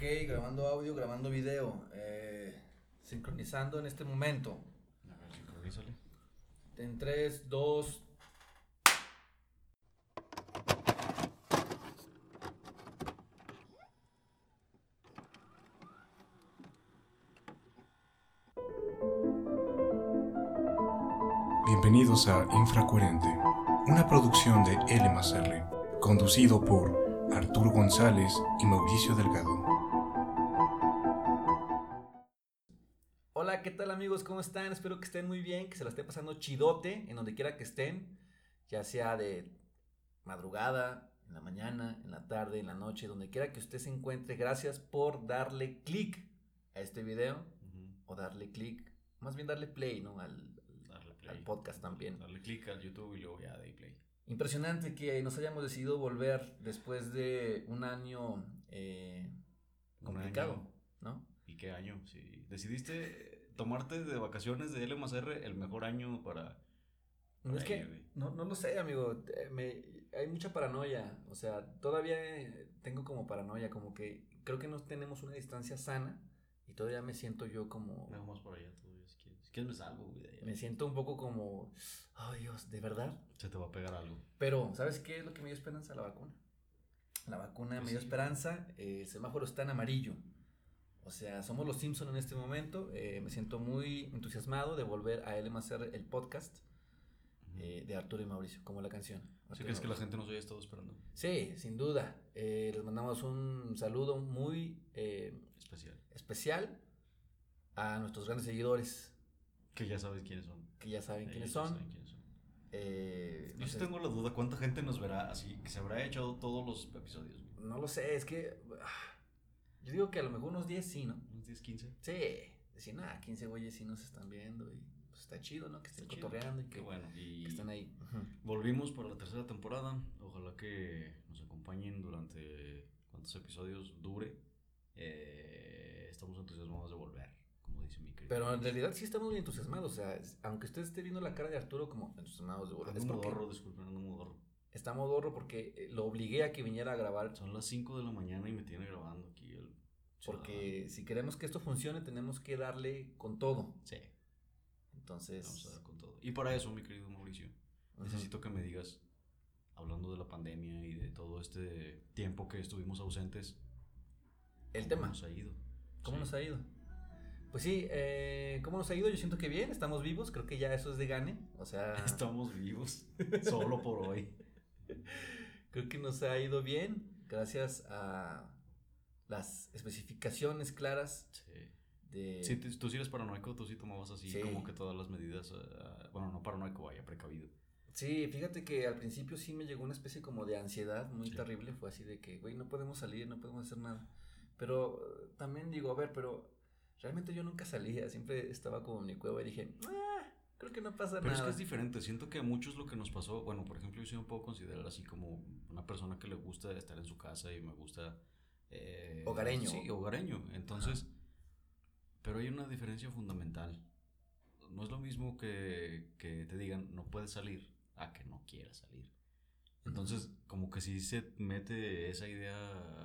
Ok, grabando audio, grabando video, eh, sincronizando en este momento. A ver, sincronízale. En 3, 2. Bienvenidos a Infracoherente, una producción de L más R, conducido por Arturo González y Mauricio Delgado. Hola, ¿qué tal amigos? ¿Cómo están? Espero que estén muy bien, que se la esté pasando chidote en donde quiera que estén, ya sea de madrugada, en la mañana, en la tarde, en la noche, donde quiera que usted se encuentre. Gracias por darle clic a este video Ujú. o darle clic, más bien darle play, ¿no? Al, Darle play. al podcast también. Darle clic al YouTube y luego ya de play. Impresionante que nos hayamos decidido volver después de un año eh, Un complicado, año. ¿no? ¿Y qué año? Sí. Decidiste tomarte de vacaciones de L más R el mejor año para. No, es que, no, no lo sé, amigo. eh, me- hay mucha paranoia. O sea, todavía eh, tengo como paranoia, como que creo que no tenemos una distancia sana y todavía me siento yo como. Me vamos por allá todavía si quieres. Si quieres me salgo, güey, de allá. Me siento un poco como. Oh, Dios, ¿de verdad? Se te va a pegar algo. Pero, ¿sabes qué es lo que me dio esperanza? La vacuna. La vacuna Pues me dio sí. esperanza. eh, el semáforo está en amarillo. O sea, somos los Simpson en este momento. eh, me siento muy entusiasmado de volver a él hacer el podcast eh, de Arturo y Mauricio, como la canción. ¿Sí Arturo y crees que la gente nos haya estado esperando? Sí, sin duda. Eh, les mandamos un saludo muy Especial. especial a nuestros grandes seguidores, Que ya sabes quiénes son. que ya saben quiénes son. saben quiénes son. Eh, no, Yo sí sé, tengo la duda cuánta gente nos verá así, que se habrá echado todos los episodios. no lo sé, es que ah, yo digo que a lo mejor unos 10 sí, ¿no? Unos 10, 15. Sí, decir, nada, 15 güeyes sí nos están viendo y pues está chido, ¿no? Que estén Está chido. cotorreando y que, Qué bueno. Y que estén ahí. Volvimos para la tercera temporada. Ojalá que nos acompañen durante cuántos episodios dure. Eh, estamos entusiasmados de volver, como dice mi querido. Pero en realidad sí estamos muy entusiasmados, o sea, aunque usted esté viendo la cara de Arturo como entusiasmados de volver, Ando es porque modorro, disculpen, ando modorro. Está modorro porque eh, lo obligué a que viniera a grabar Son las 5 de la mañana y me tiene grabando aquí el. Porque si queremos que esto funcione, tenemos que darle con todo. Sí, Entonces, vamos a dar con todo. Y para eso, mi querido Mauricio, ujú. necesito que me digas, hablando de la pandemia y de todo este tiempo que estuvimos ausentes, el ¿cómo tema. nos ha ido? ¿Cómo Sí. nos ha ido? Pues sí, eh, ¿cómo nos ha ido? Yo siento que bien, estamos vivos, creo que ya eso es de gane. O sea, Estamos vivos, solo por hoy. creo que nos ha ido bien gracias a las especificaciones claras Sí. de... Sí, tú, sí eres paranoico, tú sí tomabas así Sí. como que todas las medidas, eh, bueno, no paranoico, vaya, precavido. Sí, fíjate que al principio sí me llegó una especie como de ansiedad muy Sí. terrible. Fue así de que, güey, no podemos salir, no podemos hacer nada. Pero eh, también digo, a ver, pero realmente yo nunca salía. Siempre estaba como en mi cueva y dije, ah, creo que no pasa Pero es nada. que es diferente, siento que a muchos lo que nos pasó, bueno, por ejemplo, yo sí me puedo considerar así como una persona que le gusta estar en su casa y me gusta... eh, Hogareño. Sí, hogareño. Entonces, pero hay una diferencia fundamental. No es lo mismo que, que te digan no puedes salir a que no quieras salir. Entonces, como que sí se mete esa idea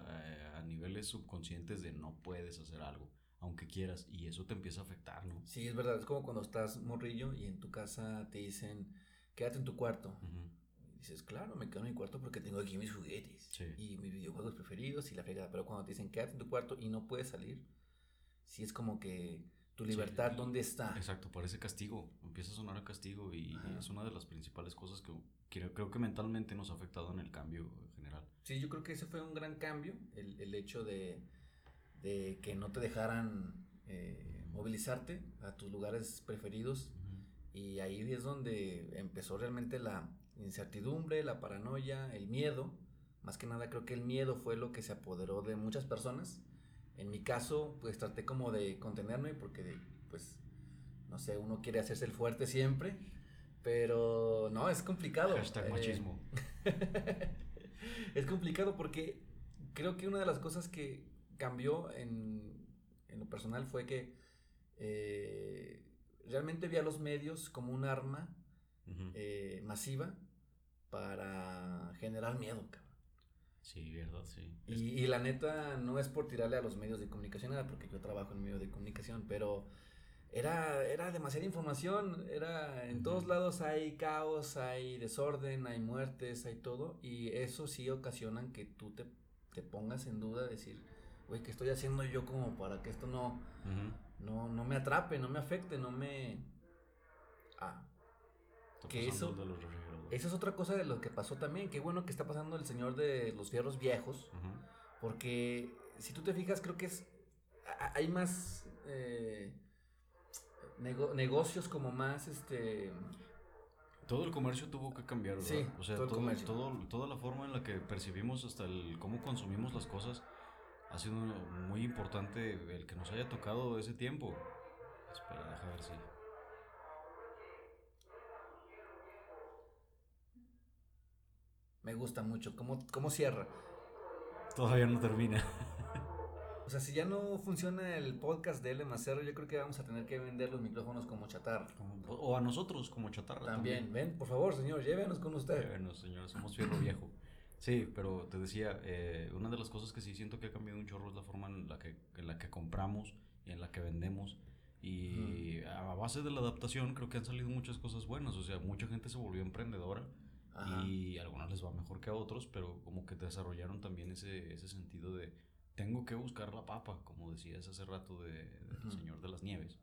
eh, a niveles subconscientes de no puedes hacer algo, aunque quieras, y eso te empieza a afectar, ¿no? Sí, es verdad. Es como cuando estás morrillo y en tu casa te dicen, quédate en tu cuarto. Ujú. Y dices, claro, me quedo en mi cuarto porque tengo aquí mis juguetes Sí. y mis videojuegos preferidos y la fregada. Pero cuando te dicen, quédate en tu cuarto y no puedes salir, sí es como que tu Sí, libertad, y- ¿dónde está? Exacto, parece castigo, empieza a sonar a castigo y Ajá. es una de las principales cosas que creo, creo que mentalmente nos ha afectado en el cambio general. Sí, yo creo que ese fue un gran cambio, el, el hecho de, de que no te dejaran eh, movilizarte a tus lugares preferidos y ahí es donde empezó realmente la incertidumbre, la paranoia, el miedo. Más que nada creo que el miedo fue lo que se apoderó de muchas personas. En mi caso, pues traté como de contenerme porque, pues, no sé, uno quiere hacerse el fuerte siempre, pero no, es complicado. Hashtag Eh, machismo. es complicado porque creo que una de las cosas que cambió en, en lo personal fue que eh, realmente vi a los medios como un arma eh, masiva para generar miedo, cabrón. Sí, verdad, sí. Y, y la neta, no es por tirarle a los medios de comunicación, nada, porque yo trabajo en medio de comunicación, pero era, era demasiada información, era en todos Ujú. lados hay caos, hay desorden, hay muertes, hay todo, y eso sí ocasionan que tú te, te pongas en duda, decir, güey, ¿qué estoy haciendo yo como para que esto no, no, no me atrape, no me afecte, no me... Ah, Está Que eso- los esa es otra cosa de lo que pasó también, qué bueno que está pasando el señor de los fierros viejos, porque si tú te fijas, creo que es. Hay más. eh, nego- negocios como más. Este. Todo el comercio tuvo que cambiar, ¿verdad? Sí, o sea, todo todo, todo- toda la forma en la que percibimos hasta el cómo consumimos las cosas ha sido muy importante el que nos haya tocado ese tiempo. Espera, deja ver si. Me gusta mucho. ¿Cómo, cómo cierra? Todavía no termina. O sea, si ya no funciona el podcast de L Macero, yo creo que vamos a tener que vender los micrófonos como chatarra. Como- o a nosotros como chatarra. También, ven, por favor, señor, llévenos con usted. Bueno, señores, somos fierro viejo. Sí, pero te decía, eh, una de las cosas que sí siento que ha cambiado un chorro es la forma en la que, en la que compramos y en la que vendemos. Y a base de la adaptación creo que han salido muchas cosas buenas. O sea, mucha gente se volvió emprendedora Ajá. y a algunos les va mejor que a otros, pero como que desarrollaron también ese, ese sentido de tengo que buscar la papa, como decías hace rato de, del Ujú. Señor de las Nieves.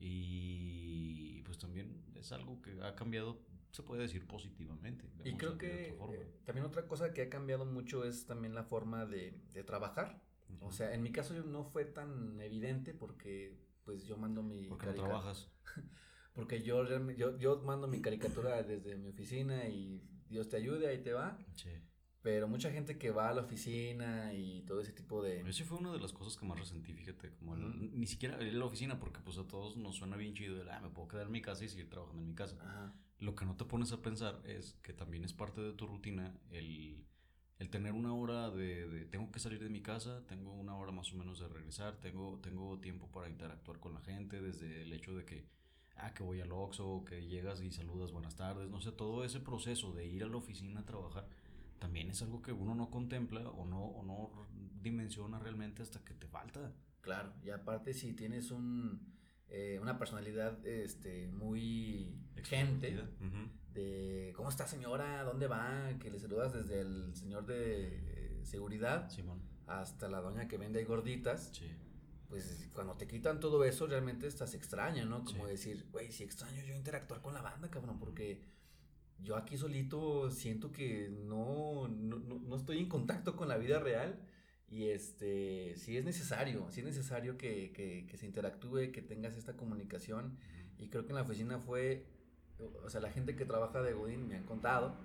Y pues también es algo que ha cambiado, se puede decir positivamente. Y creo que eh, también otra cosa que ha cambiado mucho es también la forma de, de trabajar. O sea, en mi caso no fue tan evidente porque pues yo mando mi porque no trabajas. Porque yo, yo, yo mando mi caricatura desde mi oficina y Dios te ayude, ahí te va. Sí. Pero mucha gente que va a la oficina y todo ese tipo de... Esa fue una de las cosas que más resentí, fíjate, como el- Ujú. ni siquiera ir a la oficina, porque pues a todos nos suena bien chido el, ah, me puedo quedar en mi casa y seguir trabajando en mi casa. Ajá. Lo que no te pones a pensar es que también es parte de tu rutina el, el tener una hora de, de tengo que salir de mi casa, tengo una hora más o menos de regresar, tengo, tengo tiempo para interactuar con la gente, desde el hecho de que, ah, que voy al Oxxo, que llegas y saludas buenas tardes, no sé, todo ese proceso de ir a la oficina a trabajar también es algo que uno no contempla o no, o no dimensiona realmente hasta que te falta. Claro, y aparte si tienes un, eh, una personalidad este, muy gente, de ¿cómo está señora? ¿Dónde va? Que le saludas desde el señor de eh, seguridad Simón. hasta la doña que vende ahí gorditas. Sí. pues cuando te quitan todo eso, realmente estás extraña, ¿no? Como Sí. decir, güey, si extraño yo interactuar con la banda, cabrón, porque yo aquí solito siento que no, no, no- estoy en contacto con la vida real y este, sí es necesario, sí es necesario que, que, que se interactúe, que tengas esta comunicación y creo que en la oficina fue, o sea, la gente que trabaja de Godín me han contado,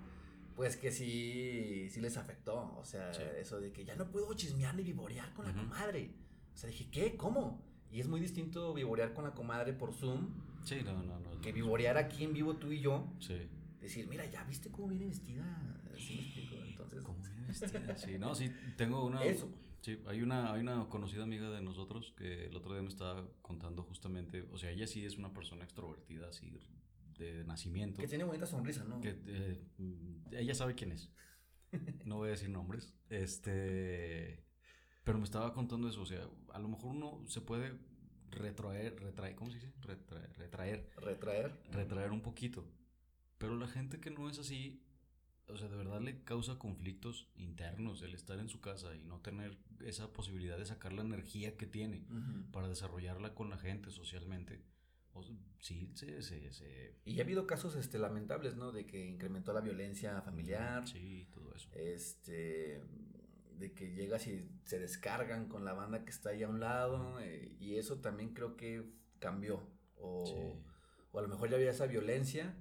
pues que sí, sí les afectó, o sea, Sí. eso de que ya no puedo chismear ni vivorear con la comadre. O sea, dije, ¿qué? ¿Cómo? Y es muy distinto vivorear con la comadre por Zoom Sí, no, no, no. que vivorear aquí en vivo tú y yo. Sí. Decir, mira, ¿ya viste cómo viene vestida? ¿Sí me explico? Entonces, ¿Cómo viene vestida? Sí, no, sí, tengo una... Eso. Sí, hay una, hay una conocida amiga de nosotros que el otro día me estaba contando justamente, o sea, ella sí es una persona extrovertida, así, de nacimiento. que tiene bonita sonrisa, ¿no? que, eh, mm, ella sabe quién es. No voy a decir nombres. Este. Pero me estaba contando eso. O sea, a lo mejor uno se puede retraer, retraer, ¿cómo se dice? Retraer, retraer, Retraer. retraer un poquito. Pero la gente que no es así, o sea, de verdad le causa conflictos internos el estar en su casa y no tener esa posibilidad de sacar la energía que tiene Ujú. para desarrollarla con la gente socialmente. O sea, sí, se, se, se- Y ha habido casos este, lamentables, ¿no? De que incrementó la violencia familiar. Sí, todo eso. Este. De que llegas y se descargan con la banda que está ahí a un lado. eh, y eso también creo que cambió. O, Sí. o a lo mejor ya había esa violencia.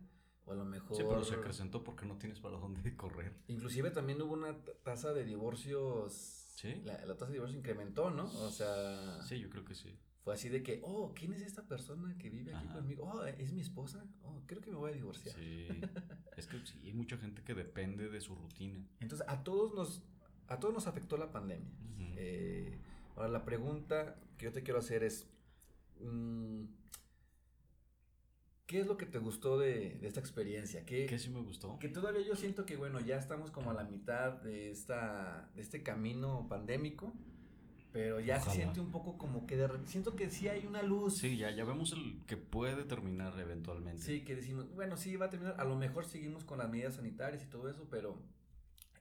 O a lo mejor. Sí, pero se acrecentó porque no tienes para dónde correr. Inclusive también hubo una tasa de divorcios. Sí. La, la tasa de divorcio incrementó, ¿no? O sea. Sí, yo creo que sí. Fue así de que, oh, ¿quién es esta persona que vive aquí Ajá. conmigo? Oh, es mi esposa. Oh, creo que me voy a divorciar. Sí. es que sí, hay mucha gente que depende de su rutina. Entonces, a todos nos, a todos nos afectó la pandemia. Eh, ahora, la pregunta que yo te quiero hacer es, mm, ¿Qué es lo que te gustó de, de esta experiencia? ¿Qué, ¿Qué sí me gustó? Que todavía yo siento que, bueno, ya estamos como a la mitad de, esta, de este camino pandémico, pero ya se siente un poco como que de siento que sí hay una luz. Sí, ya, ya vemos el que puede terminar eventualmente. Sí, que decimos, bueno, sí va a terminar, a lo mejor seguimos con las medidas sanitarias y todo eso, pero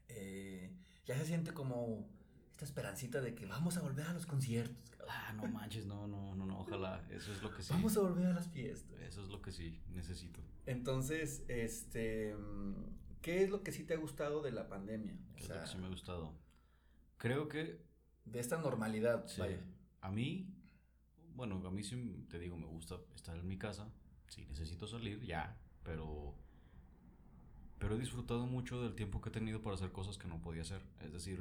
eh, ya se siente como esta esperancita de que vamos a volver a los conciertos. Ah, no manches, no, no, no, no, ojalá. Eso es lo que sí. vamos a volver a las fiestas. Eso es lo que sí necesito. Entonces, este, ¿qué es lo que sí te ha gustado de la pandemia? O Que es lo sea, que sí me ha gustado. Creo que de esta normalidad, sí, vaya. a mí, bueno, a mí sí te digo, me gusta estar en mi casa. Sí, necesito salir, ya, pero pero he disfrutado mucho del tiempo que he tenido para hacer cosas que no podía hacer. Es decir,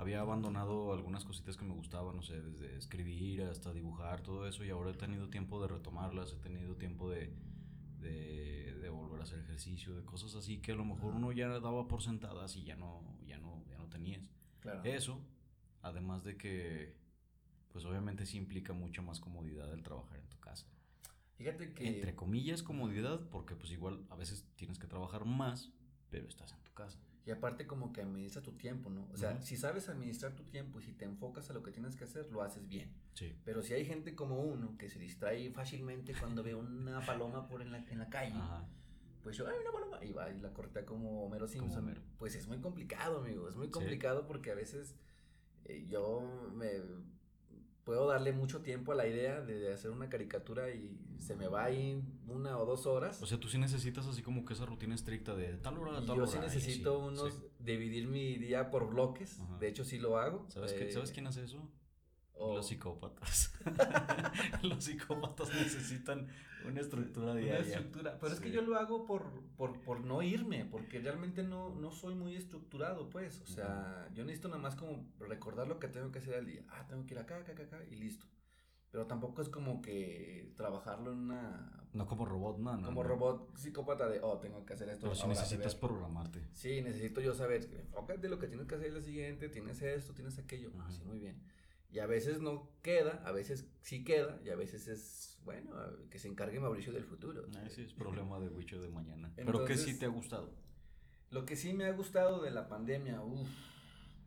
había abandonado algunas cositas que me gustaban, no sé, desde escribir hasta dibujar, todo eso, y ahora he tenido tiempo de retomarlas, he tenido tiempo de, de, de volver a hacer ejercicio, de cosas así que a lo mejor uno ya daba por sentadas y ya no, ya no, ya no tenías. Claro. Eso, además de que, pues obviamente sí implica mucha más comodidad el trabajar en tu casa. Fíjate que Entre comillas comodidad, porque pues igual a veces tienes que trabajar más, pero estás en tu casa. Y aparte como que administra tu tiempo, ¿no? O sea, si sabes administrar tu tiempo y si te enfocas a lo que tienes que hacer, lo haces bien. Sí. Pero si hay gente como uno que se distrae fácilmente cuando ve una paloma por en la, en la calle, Ajá. pues yo, ay, una paloma, y va y la corta como Homero Simpson. Homero. Pues es muy complicado, amigo, es muy Sí. complicado porque a veces eh, yo me puedo darle mucho tiempo a la idea de, hacer una caricatura y se me va ahí una o dos horas. O sea, tú sí necesitas así como que esa rutina estricta de tal hora a tal yo hora. sí y necesito unos, sí. dividir mi día por bloques, Ajá. de hecho sí lo hago. ¿Sabes, qué- eh, ¿Sabes quién hace eso? O- Los psicópatas. Los psicópatas necesitan una estructura Una diaria. estructura. Pero es que yo lo hago por, por, por no irme, porque realmente no, no soy muy estructurado, pues. O sea, yo necesito nada más como recordar lo que tengo que hacer al día. Ah, tengo que ir acá, acá, acá, acá, y listo. Pero tampoco es como que trabajarlo en una... No como robot, no, no. como no. robot psicópata de, oh, tengo que hacer esto. Pero si ahora, necesitas programarte. Sí, necesito yo saber, enfócate lo que tienes que hacer el día siguiente, tienes esto, tienes aquello. Ajá. sí, muy bien. Y a veces no queda, a veces sí queda, y a veces es, bueno, que se encargue Mauricio del futuro. Ese es problema de Wicho de mañana. Pero ¿qué sí te ha gustado? Lo que sí me ha gustado de la pandemia, uff,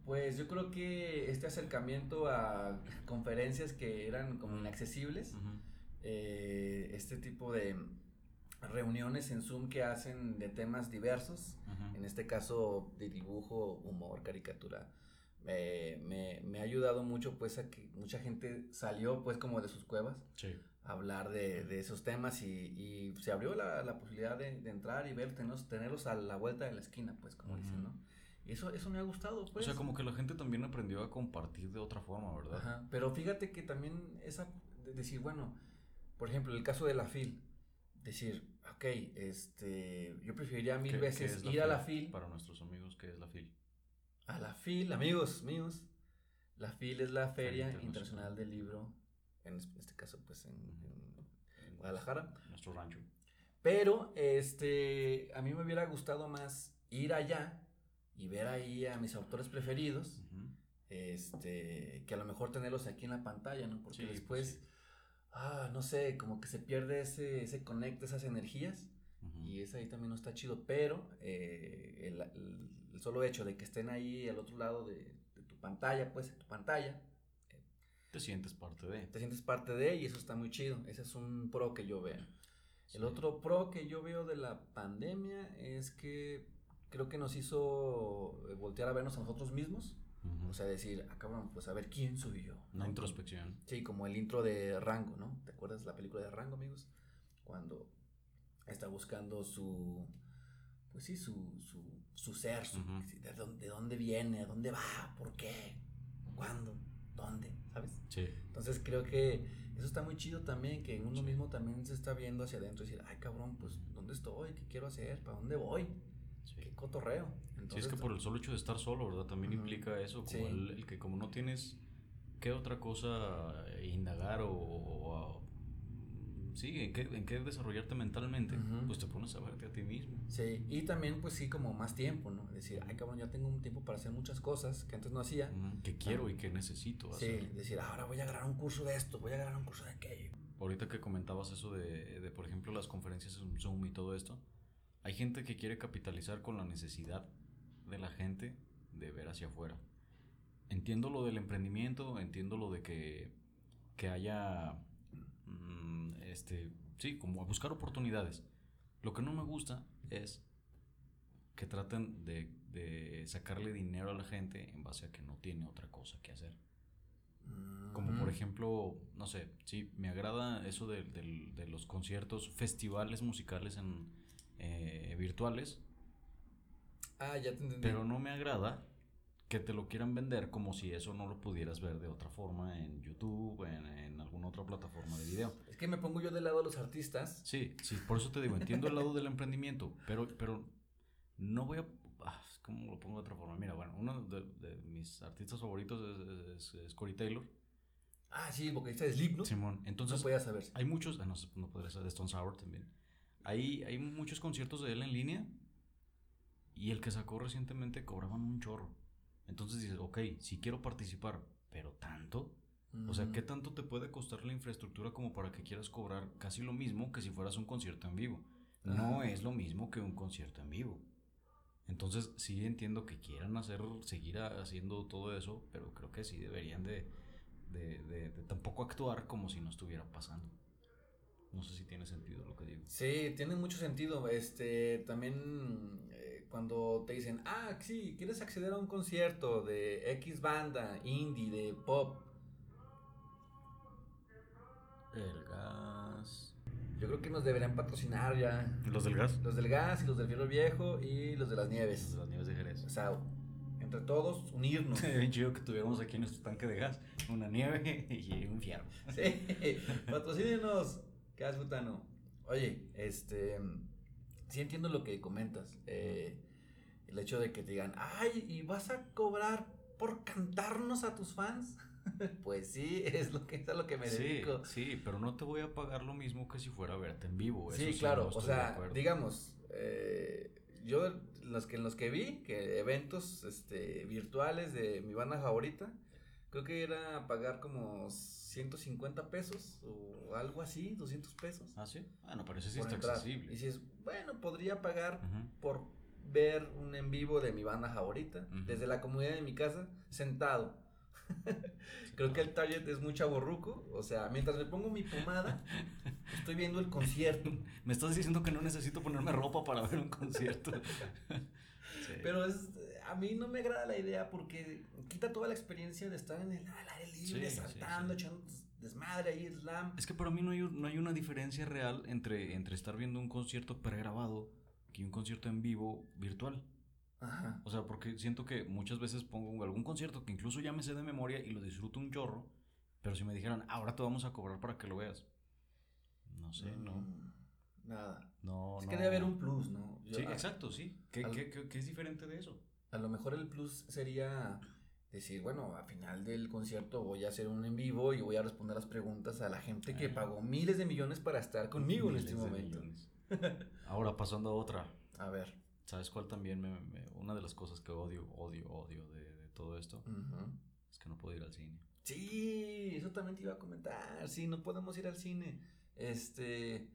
pues yo creo que este acercamiento a conferencias que eran como inaccesibles, eh, este tipo de reuniones en Zoom que hacen de temas diversos, en este caso de dibujo, humor, caricatura, me, me- me ha ayudado mucho pues a que mucha gente salió pues como de sus cuevas Sí. a hablar de, de esos temas y, y se abrió la, la posibilidad de, de entrar y ver, tenerlos, tenerlos a la vuelta de la esquina pues como dicen, Ujú. ¿no? Y eso, eso me ha gustado pues. O sea, como que la gente también aprendió a compartir de otra forma, ¿verdad? Ajá, pero fíjate que también esa, de decir, bueno, por ejemplo, el caso de la FIL, decir, ok, este, yo preferiría mil ¿Qué- qué veces es ir a la FIL, Para nuestros amigos, ¿qué es la FIL? A la FIL, amigos míos, la FIL es la Feria Internacional. Internacional del Libro, en es- este caso, pues, en, en Guadalajara, Nuestro rancho. pero, este, a mí me hubiera gustado más ir allá y ver ahí a mis autores preferidos, este, que a lo mejor tenerlos aquí en la pantalla, ¿no? Porque Sí, pues después, sí. ah, no sé, como que se pierde ese, ese conecta, esas energías. Y ese ahí también no está chido, pero eh, el, el- el solo hecho de que estén ahí al otro lado de, de tu pantalla, pues, en tu pantalla, Te sientes parte de. te sientes parte de, y eso está muy chido, ese es un pro que yo veo. Sí. El otro pro que yo veo de la pandemia es que creo que nos hizo eh, voltear a vernos a nosotros mismos, Ujú. o sea, decir, ah, cabrón, pues a ver quién soy yo. Una ¿no? introspección. Sí, como el intro de Rango, ¿no? ¿Te acuerdas la película de Rango, amigos? Cuando está buscando su, pues sí, su, su, su ser, su- de, dónde, de dónde viene, a dónde va, por qué, cuándo, dónde, ¿sabes? Sí. Entonces creo que eso está muy chido también, que uno Sí. mismo también se está viendo hacia adentro y decir, ay cabrón, pues ¿dónde estoy? ¿Qué quiero hacer? ¿Para dónde voy? sí. ¿Qué cotorreo? Sí, Entonces, es que por el solo hecho de estar solo, ¿verdad? También implica eso, como Sí. el, el que como no tienes qué otra cosa indagar o- sí, en qué, en qué desarrollarte mentalmente, Ujú. pues te pones a verte a ti mismo. Sí, y también pues sí como más tiempo, ¿no? Decir, ay cabrón, ya tengo un tiempo para hacer muchas cosas que antes no hacía. Ujú, Que quiero y que necesito Sí, hacer. decir, ahora voy a agarrar un curso de esto, voy a agarrar un curso de aquello. ahorita que comentabas eso de, de, por ejemplo, las conferencias en Zoom y todo esto, hay gente que quiere capitalizar con la necesidad de la gente de ver hacia afuera. Entiendo lo del emprendimiento, entiendo lo de que, que haya, este, sí, como buscar oportunidades. Lo que no me gusta es que traten de, de sacarle dinero a la gente en base a que no tiene otra cosa que hacer. Como por ejemplo, no sé, sí, me agrada eso de, de los conciertos, festivales musicales en, eh, virtuales. Ah, ya te entendí. Pero no me agrada que te lo quieran vender como si eso no lo pudieras ver de otra forma en YouTube, en, en, alguna otra plataforma de video. Es que me pongo yo del lado de los artistas. Sí, sí, por eso te digo, entiendo el lado del emprendimiento, pero, pero no voy a... Ah, ¿Cómo lo pongo de otra forma? Mira, bueno, uno de, de mis artistas favoritos es, es, Corey Taylor. Ah, sí, el vocalista de Sleep, ¿no? Simón, entonces... No podía saber. Hay muchos, ah, no, no podría ser de Stone Sour también. Hay, hay muchos conciertos de él en línea y el que sacó recientemente cobraban un chorro. Entonces dices, ok, si quiero participar, pero tanto. O sea, ¿qué tanto te puede costar la infraestructura como para que quieras cobrar casi lo mismo que si fueras un concierto en vivo? No es lo mismo que un concierto en vivo. Entonces sí entiendo que quieran hacer, seguir haciendo todo eso, pero creo que sí deberían de, de, de, de tampoco actuar como si no estuviera pasando. No sé si tiene sentido lo que digo. Sí, tiene mucho sentido. Este, también eh, cuando te dicen, ah, sí, quieres acceder a un concierto de X banda, indie, de pop. El gas. Yo creo que nos deberían patrocinar ya. ¿Los del gas? Los del gas y los del fierro viejo y los de las nieves. Las nieves de Jerez. O sea, entre todos unirnos. Chido que tuviéramos aquí nuestro tanque de gas, una nieve y un fierro. Sí, patrocínenos. ¿Qué haces, Butano? Oye, este. Sí entiendo lo que comentas. Eh, el hecho de que te digan, ay, ¿y vas a cobrar por cantarnos a tus fans? pues sí, es lo que es a lo que me sí, dedico. Sí, pero no te voy a pagar lo mismo que si fuera a verte en vivo. Eso Sí, sí claro. no o sea, digamos, eh, yo los que, en los que vi, que eventos este, virtuales de mi banda favorita, creo que era pagar como 150 pesos o algo así, 200 pesos. Ah, sí. Bueno, pero eso sí está entrar. accesible. Y dices, bueno, podría pagar Ujú. por ver un en vivo de mi banda favorita Ujú. desde la comodidad de mi casa, sentado. Creo que el target es muy chaborruco, o sea, mientras me pongo mi pomada, estoy viendo el concierto. Me estás diciendo que no necesito ponerme ropa para ver un concierto. Sí. Pero es, a mí no me agrada la idea porque quita toda la experiencia de estar en el al aire libre, Sí, saltando, sí. echando desmadre ahí, slam. Es que para mí no hay, no hay una diferencia real entre, entre estar viendo un concierto pregrabado que un concierto en vivo virtual. Ajá. O sea, porque siento que muchas veces pongo algún concierto que incluso ya me sé de memoria y lo disfruto un chorro, pero si me dijeran, ahora te vamos a cobrar para que lo veas. No sé, no. Mm, Nada. No, Es no. que debe haber un plus, ¿no? Yo- Sí, a- exacto, sí. ¿Qué, al- qué- qué- qué es diferente de eso? A lo mejor el plus sería decir, bueno, al final del concierto voy a hacer un en vivo y voy a responder las preguntas a la gente que pagó miles de millones para estar conmigo en este Miles de momento. millones. Ahora, pasando a otra. A ver. ¿Sabes cuál también? Me, me- una de las cosas que odio, odio, odio de, de todo esto es que no puedo ir al cine. Sí, eso también te iba a comentar. Sí, no podemos ir al cine. Este,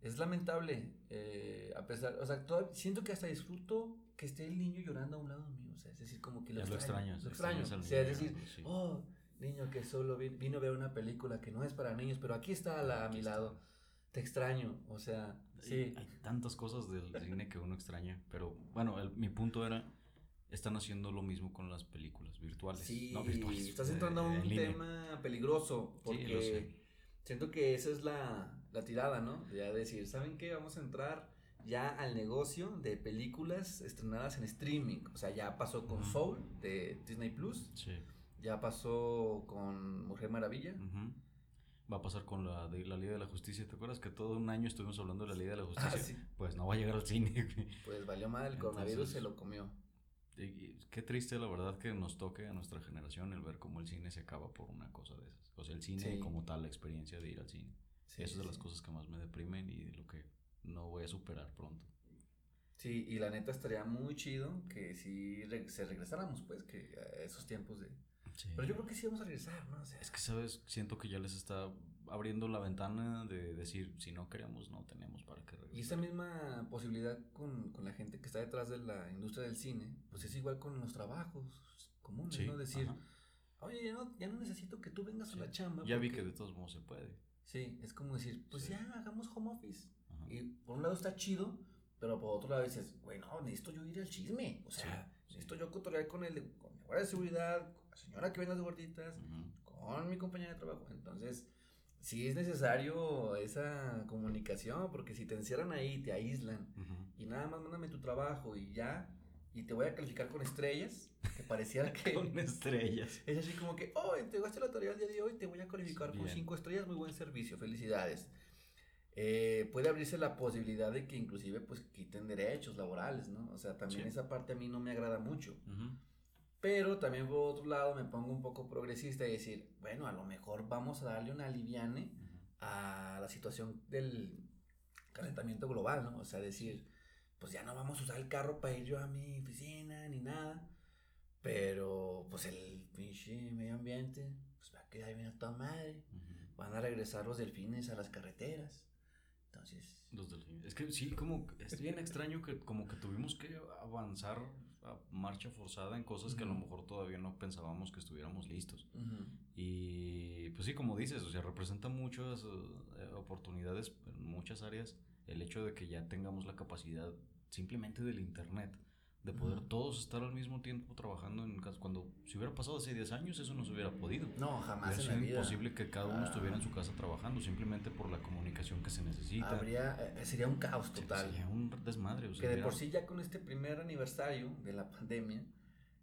es lamentable. eh, a pesar, o sea, siento que hasta disfruto que esté el niño llorando a un lado mío. O sea, es decir, como que lo Ya lo extraño. Lo extraño. extrañas al O sea, es decir, llorando, sí. oh, niño que solo vi- vino a ver una película que no es para niños, pero aquí está a, la- a Aquí mi está. lado. Te extraño. O sea, Hay- sí. Hay tantas cosas del cine que uno extraña, pero bueno, el- mi punto era, están haciendo lo mismo con las películas virtuales. Sí, no virtuales. estás eh, entrando a en un línea. tema peligroso Sí, porque lo sé. siento que esa es la, la tirada, ¿no? Ya decir, ¿saben qué? Vamos a entrar ya al negocio de películas estrenadas en streaming. O sea, ya pasó con Ujú. Soul de Disney Plus, Sí. ya pasó con Mujer Maravilla. ujú. Va a pasar con la de la Liga de la Justicia. ¿Te acuerdas que todo un año estuvimos hablando de la Liga de la Justicia? Ah, sí. Pues no va a llegar al cine. Pues valió mal, el coronavirus Entonces- se lo comió. Y- qué triste, la verdad, que nos toque a nuestra generación el ver cómo el cine se acaba por una cosa de esas. O sea, el cine Sí. como tal, la experiencia de ir al cine. Sí, Eso es de las cosas que más me deprimen y de lo que no voy a superar pronto. Sí, y la neta estaría muy chido que si re- se regresáramos, pues, que a esos tiempos de... Pero yo creo que sí vamos a regresar, ¿no? O sea, Es que, ¿sabes? Siento que ya les está abriendo la ventana de decir, si no queremos, no tenemos para qué Y esa misma posibilidad con, con, la gente que está detrás de la industria del cine, pues es igual con los trabajos comunes, ¿no? Decir, oye, ya no, ya no necesito que tú vengas a la chamba. Ya vi que de todos modos se puede. Sí, es como decir, pues ya hagamos home office. Y por un lado está chido, pero por otro lado dices, bueno, necesito yo ir al chisme. O sea, necesito yo cotorrear con el, con mi guardia de seguridad, con la señora que vende las gorditas, con mi compañera de trabajo. Entonces, sí es necesario esa comunicación, porque si te encierran ahí, te aíslan, y nada más mándame tu trabajo y ya, y te voy a calificar con estrellas, que pareciera que... con estrellas. Es así como que, oh, entregaste la tarea el día de hoy, te voy a calificar con cinco estrellas, muy buen servicio, felicidades. Eh, puede abrirse la posibilidad de que inclusive pues quiten derechos laborales, ¿no? O sea, también esa parte a mí no me agrada mucho. Pero también por otro lado me pongo un poco progresista y decir, bueno, a lo mejor vamos a darle una aliviane a la situación del calentamiento global, ¿no? O sea, decir, pues ya no vamos a usar el carro para ir yo a mi oficina ni nada. Pero pues el pinche medio ambiente, pues va a quedar bien a toda madre. Van a regresar los delfines a las carreteras. Entonces. Los delfines. Es que sí, como es bien extraño que como que tuvimos que avanzar a marcha forzada en cosas que a lo mejor todavía no pensábamos que estuviéramos listos. Y pues sí, como dices, o sea, representa muchas eh, oportunidades en muchas áreas el hecho de que ya tengamos la capacidad simplemente del Internet de poder todos estar al mismo tiempo trabajando en casa. Cuando si hubiera pasado hace 10 años, eso no se hubiera podido. No, jamás. Es imposible que cada uno estuviera en su casa trabajando simplemente por la comunicación que se necesita. Habría, eh, sería un caos total. Sería un desmadre. que de por sí, ya con este primer aniversario de la pandemia,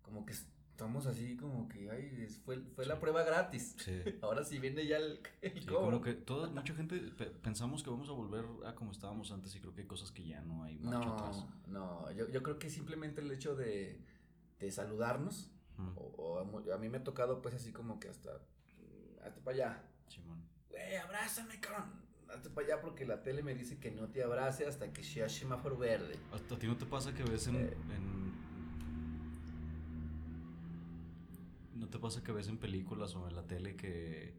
como que estamos así como que ay, fue, fue la prueba gratis. Sí. Ahora sí viene ya el, el sí, Como que toda, mucha gente pensamos que vamos a volver a como estábamos antes y creo que hay cosas que ya no hay mucho no, atrás. No, yo, yo creo que simplemente el hecho de, de saludarnos, o, a, mí me ha tocado pues así como que hasta, hasta para allá. Simón. Güey, abrázame, cabrón. Hazte para allá porque la tele me dice que no te abrace hasta que sea semáforo verde. ¿A ti no te pasa que ves en, eh. en ¿No te pasa que ves en películas o en la tele que,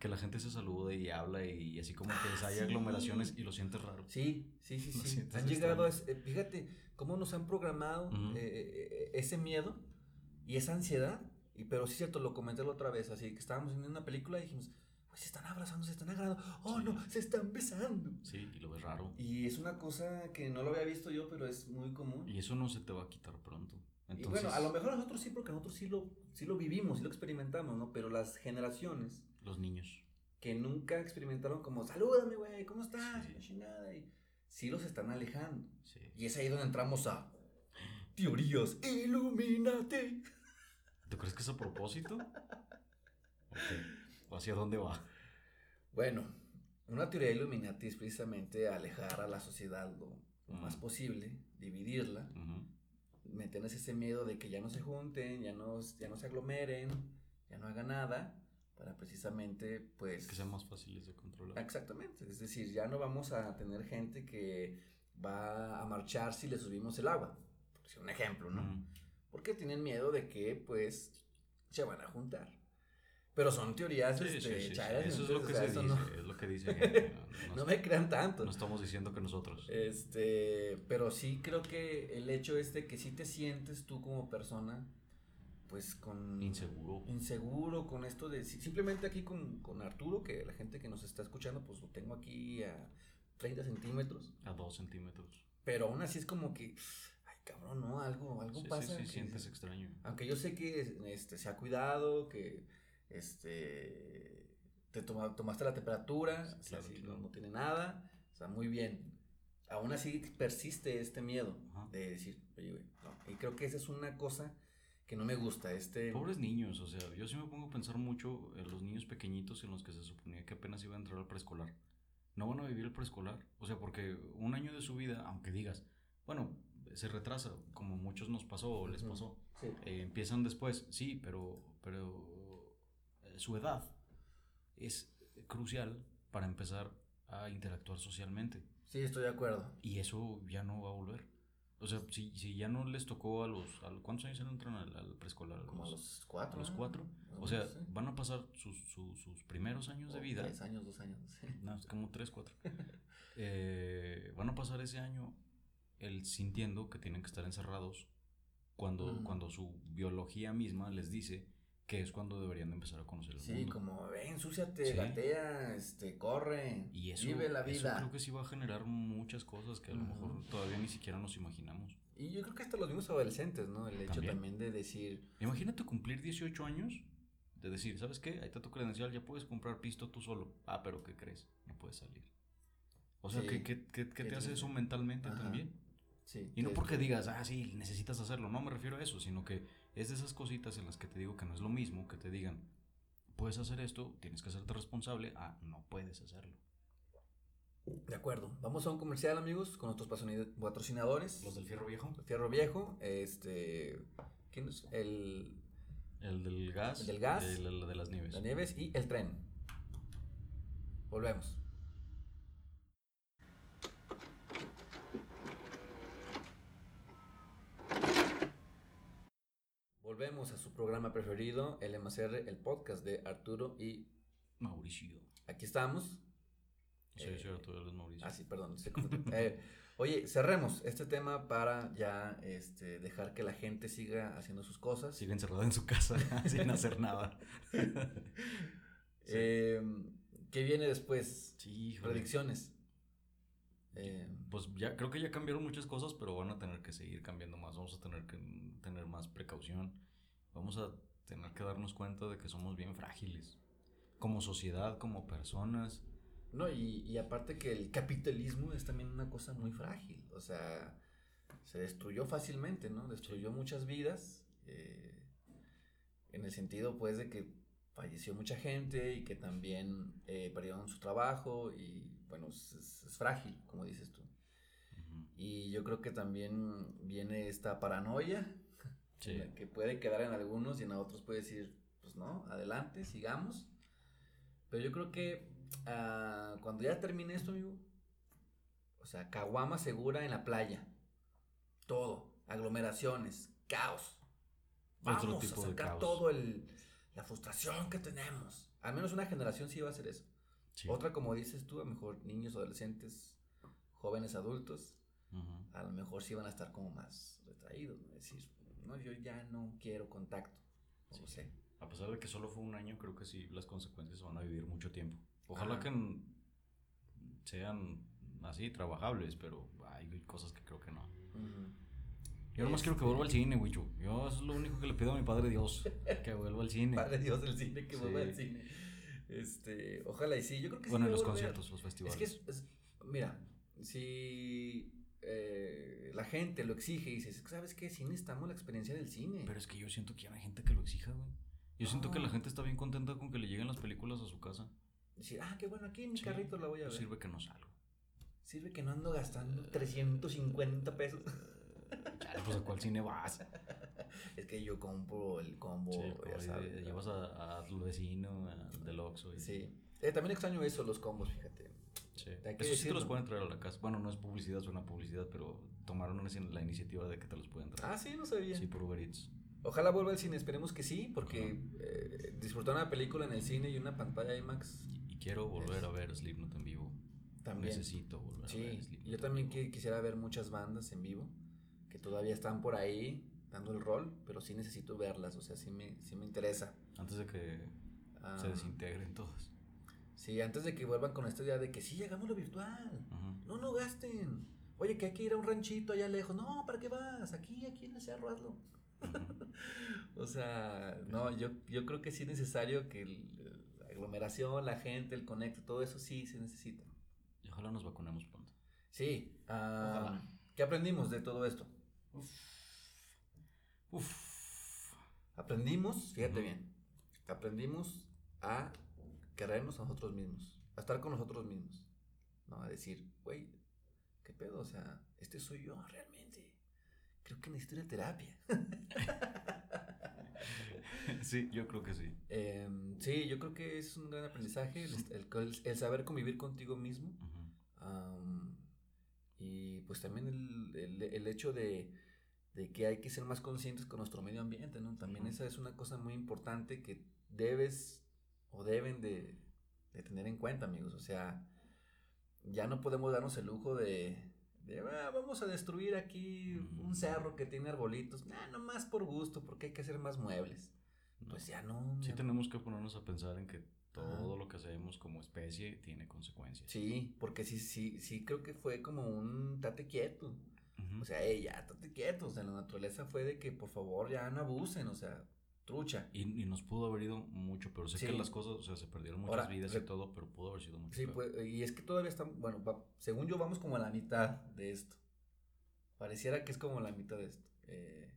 que la gente se saluda y habla y, así como que ah, hay aglomeraciones y lo sientes raro? Sí, sí, sí, sí. Han llegado a... Eh, fíjate cómo nos han programado eh, eh, ese miedo y esa ansiedad. Y, pero sí es cierto, lo comenté la otra vez, así que estábamos viendo una película y dijimos, pues se están abrazando, se están agarrando, oh no, se están besando. Sí, y lo ves raro. Y es una cosa que no lo había visto yo, pero es muy común. Y eso no se te va a quitar pronto. Y bueno, a lo mejor nosotros sí, porque nosotros sí lo, sí lo vivimos, sí lo experimentamos, ¿no? Pero las generaciones. Los niños. Que nunca experimentaron como, salúdame, güey, ¿cómo estás? Sí. Y sí los están alejando. Sí. Y es ahí donde entramos a teorías, ilumínate. ¿Tú crees que es a propósito? ¿O hacia dónde va? Bueno, una teoría Illuminati es precisamente alejar a la sociedad lo, más posible, dividirla meterles ese miedo de que ya no se junten, ya no, ya no se aglomeren, ya no hagan nada, para precisamente, pues... Que sean más fáciles de controlar. Exactamente, es decir, ya no vamos a tener gente que va a marchar si le subimos el agua, por decir un ejemplo, ¿no? Porque tienen miedo de que, pues, se van a juntar. Pero son teorías sí, este, sí, Eso es lo que se dice, no... es lo que dicen. no, me crean tanto. No estamos diciendo que nosotros. Este, pero sí creo que el hecho este que sí te sientes tú como persona, pues con... Inseguro. Inseguro con esto de... Simplemente aquí con, con Arturo, que la gente que nos está escuchando, pues lo tengo aquí a 30 centímetros. A 2 centímetros. Pero aún así es como que... Ay, cabrón, ¿no? Algo, algo pasa. Sí, sí, sientes extraño. Aunque yo sé que este, se ha cuidado, que este, te tomaste la temperatura, No, tiene nada, o sea, muy bien. Aún así persiste este miedo de decir, oye, güey, Y creo que esa es una cosa que no me gusta. Este... Pobres niños, o sea, yo sí me pongo a pensar mucho en los niños pequeñitos en los que se suponía que apenas iba a entrar al preescolar. No van a vivir el preescolar, o sea, porque un año de su vida, aunque digas, bueno, se retrasa, como muchos nos pasó o les pasó. Eh, empiezan después, sí, pero, pero su edad es crucial para empezar a interactuar socialmente. Sí, estoy de acuerdo. Y eso ya no va a volver. O sea, si, si ya no les tocó a los, a ¿Cuántos años entran al, al preescolar? Como a los cuatro. a los ¿no? cuatro. O sea, van a pasar sus, sus, sus primeros años de O vida. Tres años, dos años. sí. No, es como tres, cuatro. Eh, van a pasar ese año el sintiendo que tienen que estar encerrados cuando, Mm. cuando su biología misma les dice que es cuando deberían de empezar a conocer el Sí, mundo. como, ven, ensúciate, Sí. gatea, este, corre, Y eso, vive la eso vida. creo que sí va a generar muchas cosas que a lo mejor todavía ni siquiera nos imaginamos. Y yo creo que hasta los mismos adolescentes, ¿no? El hecho También. de decir, Imagínate cumplir 18 años de decir, ¿sabes qué? Ahí está tu credencial, ya puedes comprar pisto tú solo. Ah, pero ¿qué crees? No puedes salir. O sea, Sí. ¿qué, qué, qué- te hace eso mentalmente Ajá. también? Sí. Y no que- porque digas, ah, sí, necesitas hacerlo. No me refiero a eso, sino que es de esas cositas en las que te digo que no es lo mismo que te digan, puedes hacer esto, tienes que hacerte responsable. Ah, no puedes hacerlo. De acuerdo. Vamos a un comercial, amigos, con nuestros patrocinadores. Los del fierro viejo. Fierro Viejo, este, ¿quién es? El, El del gas. El del gas. De, la- de las nieves. la Nieves y el tren. Volvemos. Volvemos a su programa preferido, el MCR, el podcast de Arturo y Mauricio. aquí estamos. Sí, Eh, sí, Arturo, él es Mauricio. Ah, sí, perdón. Eh, oye, cerremos este tema para ya este, dejar que la gente siga haciendo sus cosas. Sigue encerrado en su casa sin hacer nada. Eh, ¿Qué viene después? Sí. Predicciones. Eh, Pues ya creo que ya cambiaron muchas cosas, pero van a tener que seguir cambiando más. Vamos a tener que tener más precaución. Vamos a tener que darnos cuenta de que somos bien frágiles. Como sociedad, como personas. no, y, y aparte que el capitalismo es también una cosa muy frágil. O sea, se destruyó fácilmente, ¿no? Destruyó muchas vidas. eh, en el sentido, pues, de que falleció mucha gente y que también eh, perdieron su trabajo y, bueno, es, frágil, como dices tú. Y yo creo que también viene esta paranoia Sí. que puede quedar en algunos y en otros puede decir, pues no, adelante, sigamos. Pero yo creo que ah, cuando ya termine esto, amigo, o sea, caguama segura en la playa, todo, aglomeraciones, caos. Otro Vamos tipo a de sacar caos. todo el la frustración que tenemos. Al menos una generación sí va a hacer eso. Sí. Otra, como dices tú, a lo mejor niños, adolescentes, jóvenes, adultos, a lo mejor sí van a estar como más retraídos, ¿no? decir, no, yo ya no quiero contacto, no sé. A pesar de que solo fue un año, creo que sí, las consecuencias van a vivir mucho tiempo. Ojalá Ajá. que sean así, trabajables, pero hay cosas que creo que no. Yo nomás quiero que Este- vuelva al cine, Wicho. Yo es lo único que le pido a mi padre Dios. Que vuelva al cine. Padre Dios del cine, que Sí. vuelva al cine. Este, ojalá y sí, yo creo que sí. Bueno, en va a los volver. conciertos, los Es festivales. que es, es- mira, si eh, la gente lo exige y dices, ¿sabes qué? Sí necesitamos la experiencia del cine. Pero es que yo siento que ya no hay gente que lo exija, güey. Yo siento que la gente está bien contenta con que le lleguen las películas a su casa. Decir, ah, qué bueno, aquí en mi Sí, carrito la voy a pues ver. Sirve que no salgo. Sirve que no ando gastando 350 pesos. Chale, pues a cuál cine vas. Es que yo compro el combo, Sí, ya como sabes, llevas a, a tu vecino, a del Oxxo. y- Sí. Eh, también extraño eso, los combos, fíjate. Sí. Eso sí te los pueden traer a la casa. Bueno, no es publicidad, suena publicidad, pero tomaron la iniciativa de que te los pueden traer. Ah, sí, no sabía. Sí, por Uber Eats. Ojalá vuelva al cine, esperemos que sí, porque eh, disfrutar una película en el cine y una pantalla IMAX Y quiero volver a ver Slipknot en vivo. también. Necesito volver a Sí, ver Slipknot. yo también quisiera ver muchas bandas en vivo que todavía están por ahí dando el rol, pero sí necesito verlas, o sea, sí me, sí me interesa. Antes de que Ah, se desintegren todos. sí, antes de que vuelvan con esta idea de que sí, hagámoslo virtual. Ujú. No, no gasten. Oye, que hay que ir a un ranchito allá lejos. No, ¿para qué vas? Aquí, aquí en el cerro, hazlo. Ujú. O sea, no, yo, yo creo que sí es necesario que el- la aglomeración, la gente, el conecto, todo eso sí se necesita. Y ojalá nos vacunemos pronto. Sí. Ojalá. ¿Qué aprendimos de todo esto? Uf. Aprendimos, fíjate bien, aprendimos a querernos a nosotros mismos, a estar con nosotros mismos, ¿no? A decir, güey, ¿qué pedo? O sea, este soy yo realmente. Creo que necesito ir a terapia. Sí, yo creo que sí. Em, sí, yo creo que es un gran aprendizaje el, el- el saber convivir contigo mismo. Y pues también el, el hecho de, de, que hay que ser más conscientes con nuestro medio ambiente, ¿no? También esa es una cosa muy importante que debes o deben de, de tener en cuenta, amigos. O sea, ya no podemos darnos el lujo de, de ah, vamos a destruir aquí un cerro que tiene arbolitos. Nah, nomás por gusto, porque hay que hacer más muebles. Pues ya no. Sí tenemos que ponernos a pensar en que todo lo que hacemos como especie tiene consecuencias. Sí, porque sí, sí, sí creo que fue como un tate quieto. O sea, hey, ya, tate quieto. O sea, la naturaleza fue de que por favor ya no abusen, o sea, trucha. Y, y nos pudo haber ido mucho, pero sé que las cosas, o sea, se perdieron muchas vidas y todo, pero pudo haber sido mucho. Sí, pues, y es que todavía estamos, bueno, según yo vamos como a la mitad de esto. Pareciera que es como la mitad de esto. Eh,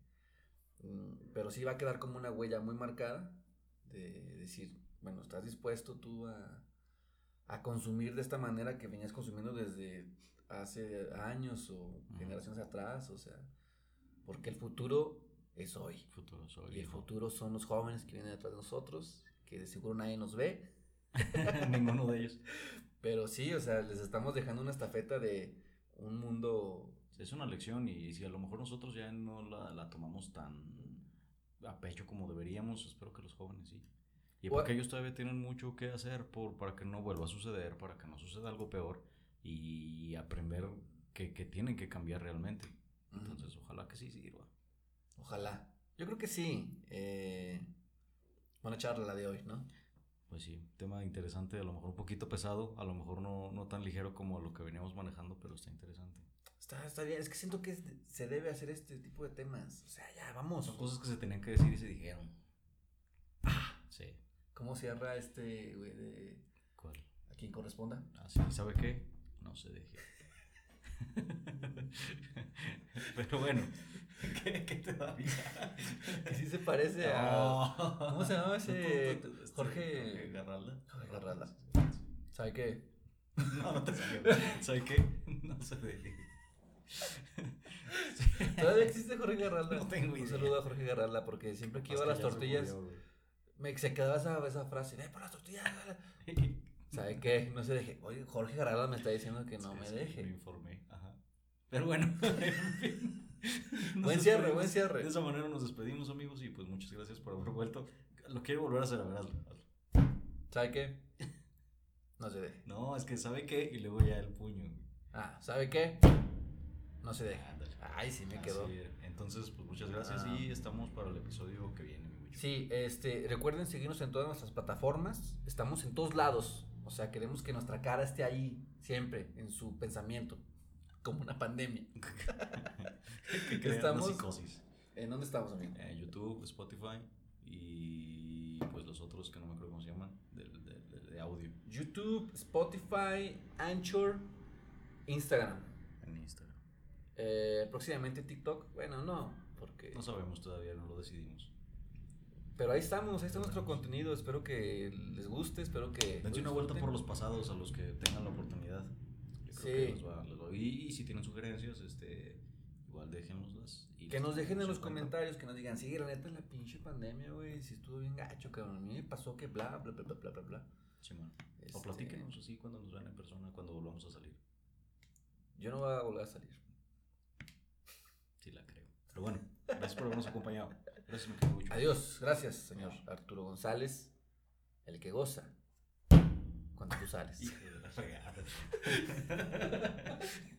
mm, pero sí va a quedar como una huella muy marcada de decir, bueno, estás dispuesto tú a, a consumir de esta manera que venías consumiendo desde hace años o generaciones atrás, o sea, porque el futuro es hoy. Futuro es hoy. Y el futuro son los jóvenes que vienen detrás de nosotros, que de seguro nadie nos ve. Ninguno de ellos. Pero sí, o sea, les estamos dejando una estafeta de un mundo... Es una lección y si a lo mejor nosotros ya no la, la tomamos tan a pecho como deberíamos, espero que los jóvenes sí. Y porque ellos todavía tienen mucho que hacer por, para que no vuelva a suceder, para que no suceda algo peor y aprender que, que tienen que cambiar realmente. Entonces, ojalá que sí sirva. Ojalá. Yo creo que sí. Eh, buena charla la de hoy, ¿no? Pues sí, tema interesante, a lo mejor un poquito pesado, a lo mejor no, no tan ligero como lo que veníamos manejando, pero está interesante. Está, está bien, es que siento que se debe hacer este tipo de temas. O sea, ya, vamos. Son cosas que se tenían que decir y se dijeron. Ah, sí. ¿Cómo cierra este, güey, de... ¿Cuál? ¿A quién corresponda? Ah, sí, ¿sabe qué? Se deje. Pero bueno, ¿qué, qué te da risa? Que sí se parece a. ¿Cómo se llama ese? Este, Jorge. Garralda. Jorge Garralda. ¿Sabe qué? No, no te salió. ¿Sabe qué? No se deje. Todavía existe Jorge Garralda. No tengo idea. Un saludo a Jorge Garralda porque siempre que iba a las tortillas. me, se quedaba esa, esa frase, ve por las tortillas. ¿Sabe qué? No se deje. Oye, Jorge Garralda me está diciendo que no me deje. Me informé, ajá. Pero bueno, buen cierre, buen cierre. De esa manera nos despedimos, amigos, y pues muchas gracias por haber vuelto. Lo quiero volver a hacer, a ver, hazlo. ¿Sabe qué? No se deje. No, es que ¿sabe qué? Y luego ya el puño. Ah, ¿sabe qué? No se deje. Ay, sí me quedó. Entonces, pues muchas gracias y estamos para el episodio que viene. Sí, este, recuerden seguirnos en todas nuestras plataformas. Estamos en todos lados. O sea, queremos que nuestra cara esté ahí siempre, en su pensamiento, como una pandemia. que estamos, psicosis. ¿En dónde estamos, amigo? En YouTube, Spotify y pues los otros que no me acuerdo cómo se llaman, de, de, audio. YouTube, Spotify, Anchor, Instagram. En Instagram. Eh, próximamente TikTok. Bueno, no, porque... No sabemos todavía, no lo decidimos. Pero ahí estamos, ahí está nuestro contenido. Espero que les guste, espero que. Dense una vuelta por los pasados a los que tengan la oportunidad. sí. y, si tienen sugerencias, este, igual déjennoslas. Y que nos dejen en los comentarios, que nos digan, sí, la neta, la pinche pandemia, güey, si estuvo bien gacho, que a mí me pasó que bla, bla, bla, bla, bla, bla, bla. Sí, man. O este, platíquenos así cuando nos vean en persona, cuando volvamos a salir. Yo no voy a volver a salir. Sí, la creo. Pero bueno, gracias por habernos acompañado. Gracias, Adiós, gracias, señor Arturo González, el que goza cuando tú sales. Hijo de la